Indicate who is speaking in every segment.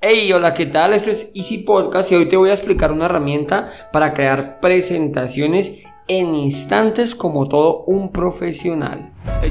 Speaker 1: Hey, hola, ¿qué tal? Esto es Easy Podcast y hoy te voy a explicar una herramienta para crear presentaciones en instantes como todo un profesional.
Speaker 2: They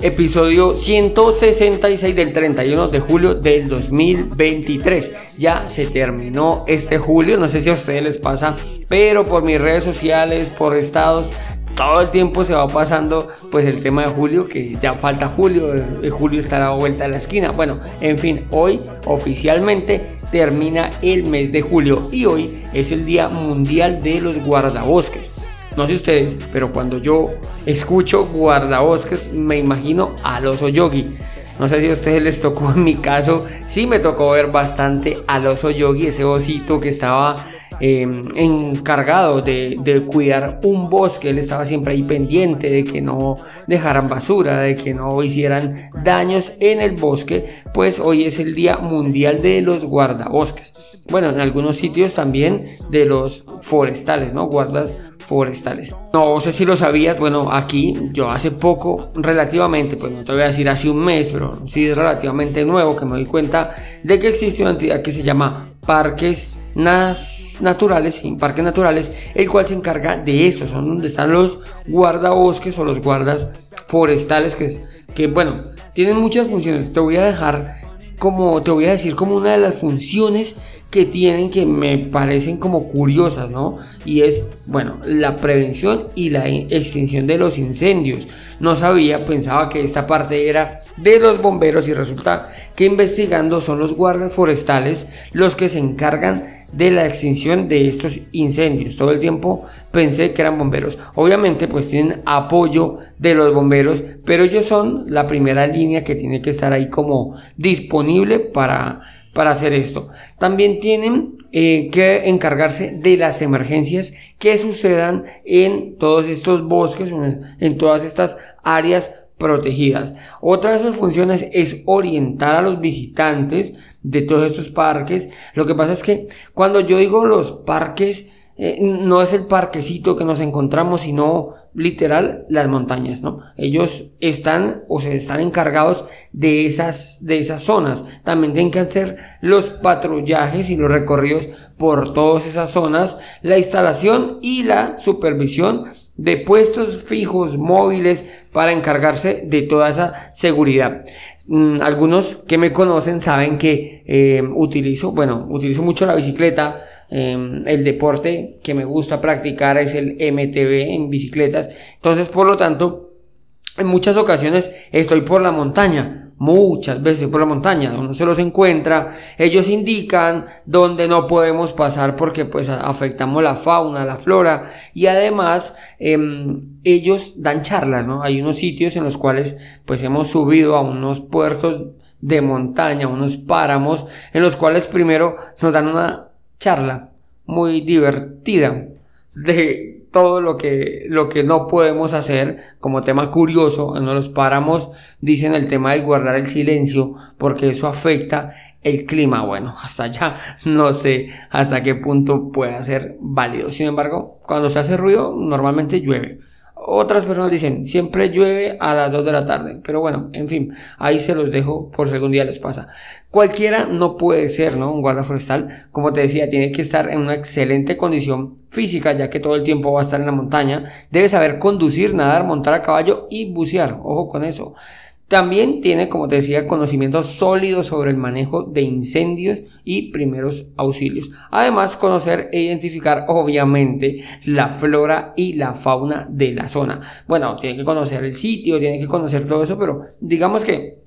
Speaker 1: Episodio 166 del 31 de julio del 2023. Ya se terminó este julio, no sé si a ustedes les pasa, pero por mis redes sociales, por estados, todo el tiempo se va pasando pues el tema de julio, que ya falta julio, eh, julio estará a vuelta de la esquina. Bueno, en fin, hoy oficialmente termina el mes de julio y hoy es el Día Mundial de los Guardabosques. No sé ustedes, pero cuando yo escucho guardabosques me imagino al oso yogi. No sé si a ustedes les tocó, en mi caso sí me tocó ver bastante al oso yogi, ese osito que estaba eh, encargado de, de cuidar un bosque. Él estaba siempre ahí pendiente de que no dejaran basura, de que no hicieran daños en el bosque. Pues hoy es el Día Mundial de los Guardabosques. Bueno, en algunos sitios también de los forestales, ¿no? Guardas forestales. No sé si lo sabías, bueno, aquí yo hace poco, relativamente, pues no te voy a decir hace un mes, pero sí es relativamente nuevo que me doy cuenta de que existe una entidad que se llama Parques Naturales, Parques Naturales, el cual se encarga de eso, son donde están los guardabosques o los guardas forestales, que, que bueno, tienen muchas funciones. Te voy a dejar como, te voy a decir como una de las funciones que tienen que me parecen como curiosas, ¿no? Y es, bueno, la prevención y la in- extinción de los incendios. No sabía, pensaba que esta parte era de los bomberos y resulta que investigando son los guardas forestales los que se encargan de la extinción de estos incendios. Todo el tiempo pensé que eran bomberos. Obviamente pues tienen apoyo de los bomberos, pero ellos son la primera línea que tiene que estar ahí como disponible para, para hacer esto. También tienen eh, que encargarse de las emergencias que sucedan en todos estos bosques, en, todas estas áreas protegidas. Otra de sus funciones es orientar a los visitantes de todos estos parques. Lo que pasa es que cuando yo digo los parques, eh, no es el parquecito que nos encontramos, sino literal las montañas, ¿no? Ellos están o se están encargados de esas, de esas zonas. También tienen que hacer los patrullajes y los recorridos por todas esas zonas, la instalación y la supervisión de puestos fijos móviles para encargarse de toda esa seguridad. Mm, algunos que me conocen saben que eh, utilizo, bueno, utilizo mucho la bicicleta. eh, el deporte que me gusta practicar es el MTB en bicicletas. Entonces, por lo tanto, en muchas ocasiones estoy por la montaña. Muchas veces por la montaña, uno se los encuentra, ellos indican dónde no podemos pasar porque pues afectamos la fauna, la flora y además em, ellos dan charlas, ¿no? Hay unos sitios en los cuales pues hemos subido a unos puertos de montaña, unos páramos en los cuales primero nos dan una charla muy divertida de todo lo que, lo que no podemos hacer como tema curioso en los páramos dicen el tema de guardar el silencio porque eso afecta el clima. Bueno hasta allá no sé hasta qué punto puede ser válido. Sin embargo cuando se hace ruido normalmente llueve otras personas dicen, siempre llueve a las 2 de la tarde. Pero bueno, en fin, ahí se los dejo por si algún día les pasa. Cualquiera no puede ser, ¿no? Un guarda forestal. Como te decía, tiene que estar en una excelente condición física, ya que todo el tiempo va a estar en la montaña. Debe saber conducir, nadar, montar a caballo y bucear. Ojo con eso. También tiene, como te decía, conocimientos sólidos sobre el manejo de incendios y primeros auxilios. Además, conocer e identificar, obviamente, la flora y la fauna de la zona. Bueno, tiene que conocer el sitio, tiene que conocer todo eso, pero digamos que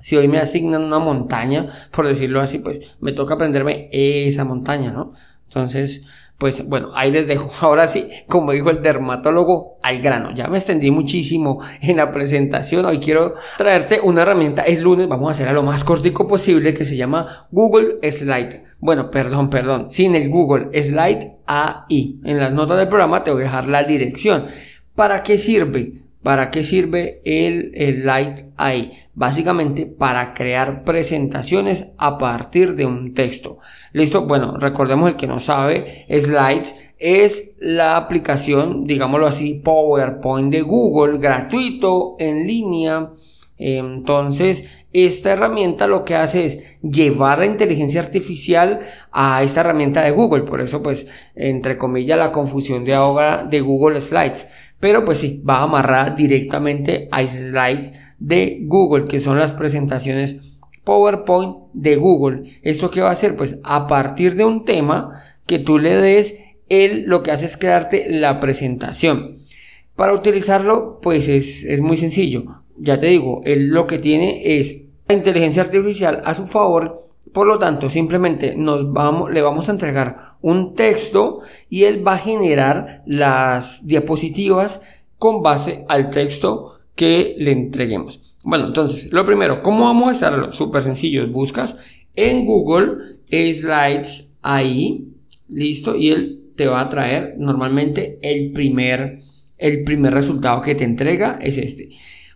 Speaker 1: si hoy me asignan una montaña, por decirlo así, pues me toca aprenderme esa montaña, ¿no? Entonces, pues bueno, ahí les dejo. Ahora sí, como dijo el dermatólogo, al grano. Ya me extendí muchísimo en la presentación. Hoy quiero traerte una herramienta. Es lunes, vamos a hacer a lo más cortico posible que se llama Google Slide. Bueno, perdón, perdón, sin el Google Slide AI. En las notas del programa te voy a dejar la dirección. ¿Para qué sirve? ¿Para qué sirve el, Slide AI? Básicamente para crear presentaciones a partir de un texto. ¿Listo? Bueno, recordemos el que no sabe, Slides es la aplicación, digámoslo así, PowerPoint de Google, gratuito, en línea. Entonces, esta herramienta lo que hace es llevar la inteligencia artificial a esta herramienta de Google. Por eso, pues, entre comillas, la confusión de ahora de Google Slides. Pero pues sí, va a amarrar directamente a slides de Google, que son las presentaciones PowerPoint de Google. ¿Esto qué va a hacer? Pues a partir de un tema que tú le des, él lo que hace es crearte la presentación. Para utilizarlo, pues es, es muy sencillo ya te digo, él lo que tiene es la inteligencia artificial a su favor. Por lo tanto, simplemente nos vamos, le vamos a entregar un texto y él va a generar las diapositivas con base al texto que le entreguemos. Bueno, entonces, lo primero, ¿cómo vamos a estar? Súper sencillo, buscas en Google Slides ahí, listo, y él te va a traer normalmente el primer, el primer resultado que te entrega es este.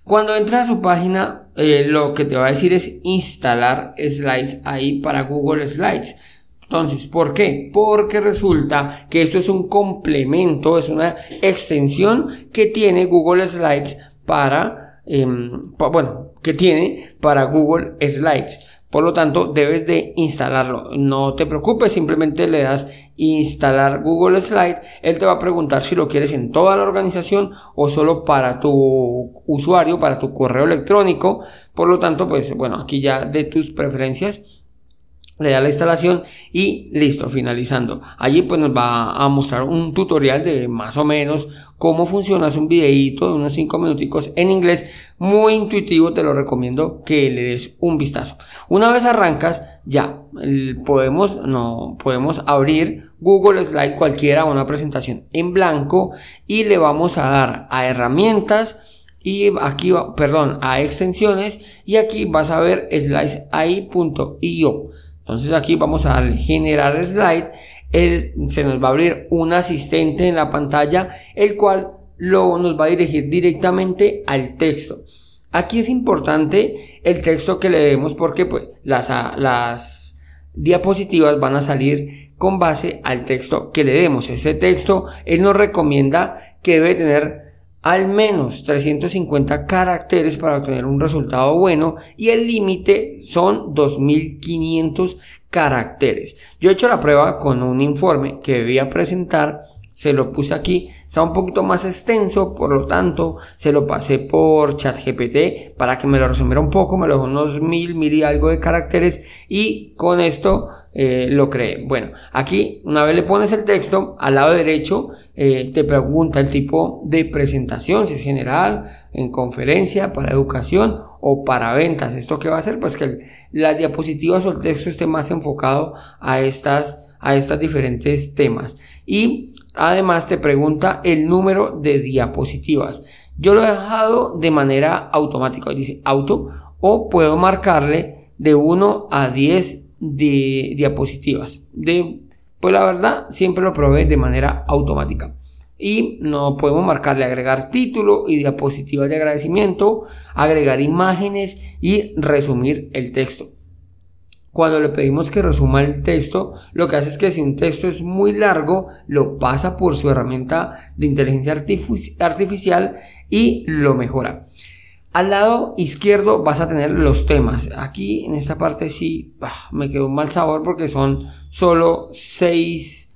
Speaker 1: Cuando entras a su página, eh, lo que te va a decir es instalar slides ahí para Google Slides. Entonces, ¿por qué? Porque resulta que esto es un complemento, es una extensión que tiene Google Slides para, em, bueno, que tiene para Google Slides. Por lo tanto, debes de instalarlo. No te preocupes, simplemente le das instalar Google Slide. Él te va a preguntar si lo quieres en toda la organización o solo para tu usuario, para tu correo electrónico. Por lo tanto, pues bueno, aquí ya de tus preferencias le da la instalación y listo, finalizando. Allí pues nos va a mostrar un tutorial de más o menos cómo funciona, es un videito de unos 5 minuticos en inglés, muy intuitivo, te lo recomiendo que le des un vistazo. Una vez arrancas, ya podemos, no, podemos abrir Google Slide cualquiera, una presentación en blanco y le vamos a dar a herramientas y aquí va, perdón, a extensiones y aquí vas a ver slidesai.io entonces aquí vamos a generar slide. se nos va a abrir un asistente en la pantalla, el cual lo, nos va a dirigir directamente al texto. Aquí es importante el texto que le demos porque pues, las, las diapositivas van a salir con base al texto que le demos. Ese texto él nos recomienda que debe tener al menos 350 caracteres para obtener un resultado bueno y el límite son 2500 caracteres. Yo he hecho la prueba con un informe que debía presentar se lo puse aquí, está un poquito más extenso, por lo tanto se lo pasé por ChatGPT para que me lo resumiera un poco, me lo dejó unos mil, mil y algo de caracteres y con esto eh, lo creé. Bueno, aquí una vez le pones el texto, al lado derecho eh, te pregunta el tipo de presentación, si es general, en conferencia, para educación o para ventas. ¿Esto qué va a hacer? Pues que las diapositivas o el texto esté más enfocado a estas a estas diferentes temas. Y Además te pregunta el número de diapositivas. Yo lo he dejado de manera automática. Dice auto o puedo marcarle de 1 a 10 diapositivas. De, pues la verdad siempre lo probé de manera automática. Y no podemos marcarle agregar título y diapositivas de agradecimiento, agregar imágenes y resumir el texto cuando le pedimos que resuma el texto, lo que hace es que si un texto es muy largo, lo pasa por su herramienta de inteligencia artificial y lo mejora. Al lado izquierdo vas a tener los temas. Aquí en esta parte sí me quedó un mal sabor porque son solo seis,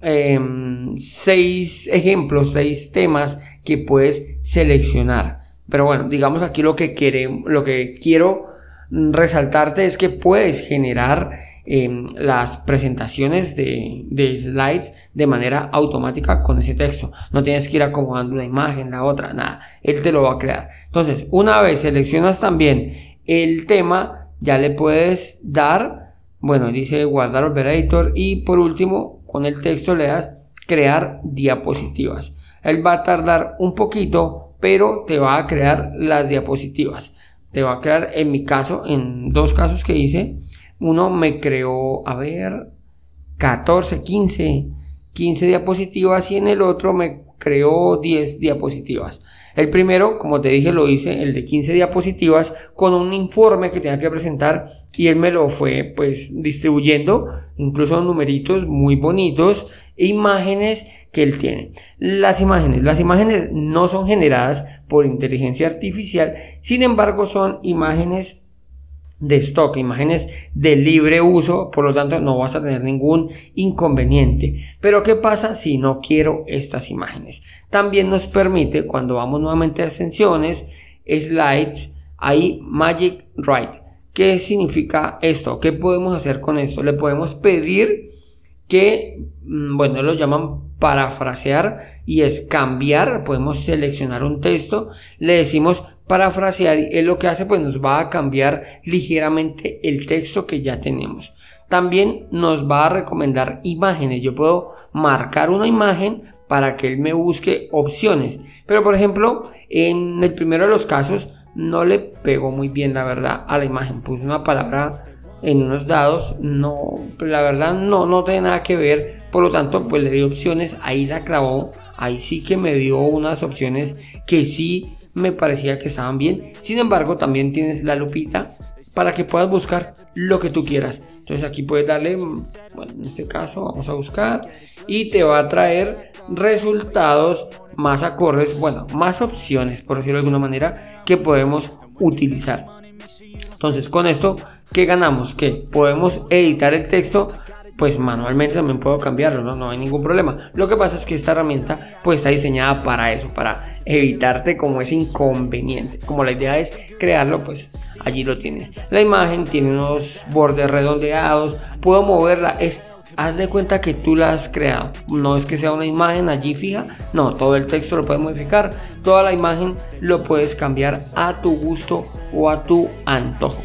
Speaker 1: em, seis ejemplos, seis temas que puedes seleccionar. Pero bueno, digamos aquí lo que, queremos, lo que quiero resaltarte es que puedes generar em, las presentaciones de, de, slides de manera automática con ese texto. No tienes que ir acomodando una imagen, la otra, nada. Él te lo va a crear. Entonces, una vez seleccionas también el tema, ya le puedes dar, bueno, dice guardar operator y por último, con el texto le das crear diapositivas. Él va a tardar un poquito, pero te va a crear las diapositivas. Te va a crear, en mi caso, en dos casos que hice, uno me creó, a ver, 14, 15, 15 diapositivas y en el otro me creó 10 diapositivas. El primero, como te dije, lo hice, el de 15 diapositivas, con un informe que tenía que presentar y él me lo fue pues distribuyendo, incluso numeritos muy bonitos, e imágenes que él tiene. Las imágenes, las imágenes no son generadas por inteligencia artificial, sin embargo son imágenes de stock, imágenes de libre uso, por lo tanto no vas a tener ningún inconveniente. Pero ¿qué pasa si no quiero estas imágenes? También nos permite, cuando vamos nuevamente a extensiones, slides, ahí Magic Write. ¿Qué significa esto? ¿Qué podemos hacer con esto? Le podemos pedir que, mm, bueno, lo llaman parafrasear y es cambiar, podemos seleccionar un texto, le decimos parafrasear y lo que hace pues nos va a cambiar ligeramente el texto que ya tenemos. También nos va a recomendar imágenes, yo puedo marcar una imagen para que él me busque opciones, pero por ejemplo en el primero de los casos no le pegó muy bien la verdad a la imagen, puse una palabra en unos dados, no, la verdad no, no tiene nada que ver, por lo tanto pues le di opciones, ahí la clavó, ahí sí que me dio unas opciones que sí me parecía que estaban bien, sin embargo también tienes la lupita para que puedas buscar lo que tú quieras. Entonces aquí puedes darle, bueno, en este caso vamos a buscar y te va a traer resultados más acordes, bueno, más opciones, por decirlo de alguna manera, que podemos utilizar. Entonces con esto ¿Qué ganamos? Que podemos editar el texto pues manualmente también puedo cambiarlo, ¿no? no hay ningún problema. Lo que pasa es que esta herramienta pues está diseñada para eso, para evitarte como ese inconveniente. Como la idea es crearlo, pues allí lo tienes. La imagen tiene unos bordes redondeados, puedo moverla, es haz de cuenta que tú la has creado. No es que sea una imagen allí fija, no, todo el texto lo puedes modificar, toda la imagen lo puedes cambiar a tu gusto o a tu antojo.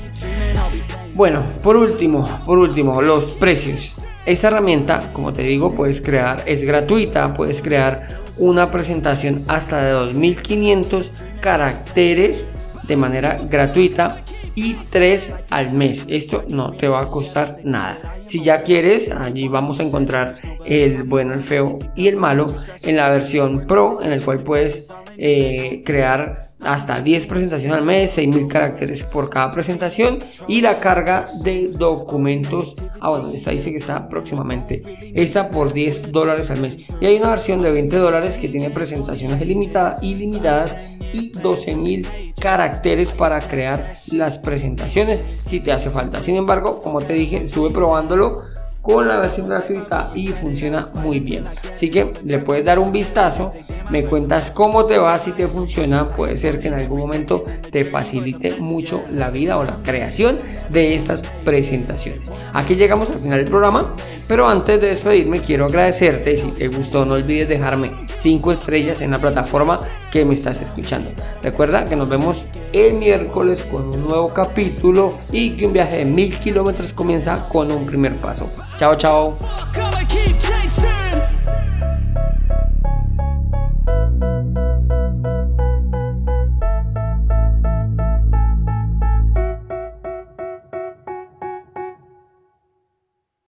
Speaker 1: Bueno, por último, por último, los precios. Esta herramienta, como te digo, puedes crear, es gratuita, puedes crear una presentación hasta de 2500 caracteres de manera gratuita y 3 al mes. Esto no te va a costar nada. Si ya quieres, allí vamos a encontrar el bueno, el feo y el malo en la versión Pro, en el cual puedes eh, crear hasta 10 presentaciones al mes, 6000 caracteres por cada presentación y la carga de documentos. Ah, bueno, esta dice que está próximamente. Esta por 10 dólares al mes. Y hay una versión de 20 dólares que tiene presentaciones ilimitadas, ilimitadas y 12.000 caracteres para crear las presentaciones si te hace falta. Sin embargo, como te dije, estuve probándolo con la versión gratuita y funciona muy bien. Así que le puedes dar un vistazo, me cuentas cómo te va, si te funciona, puede ser que en algún momento te facilite mucho la vida o la creación de estas presentaciones. Aquí llegamos al final del programa, pero antes de despedirme quiero agradecerte, si te gustó no olvides dejarme 5 estrellas en la plataforma que me estás escuchando. Recuerda que nos vemos el miércoles con un nuevo capítulo y que un viaje de mil kilómetros comienza con un primer paso. Chao, chao.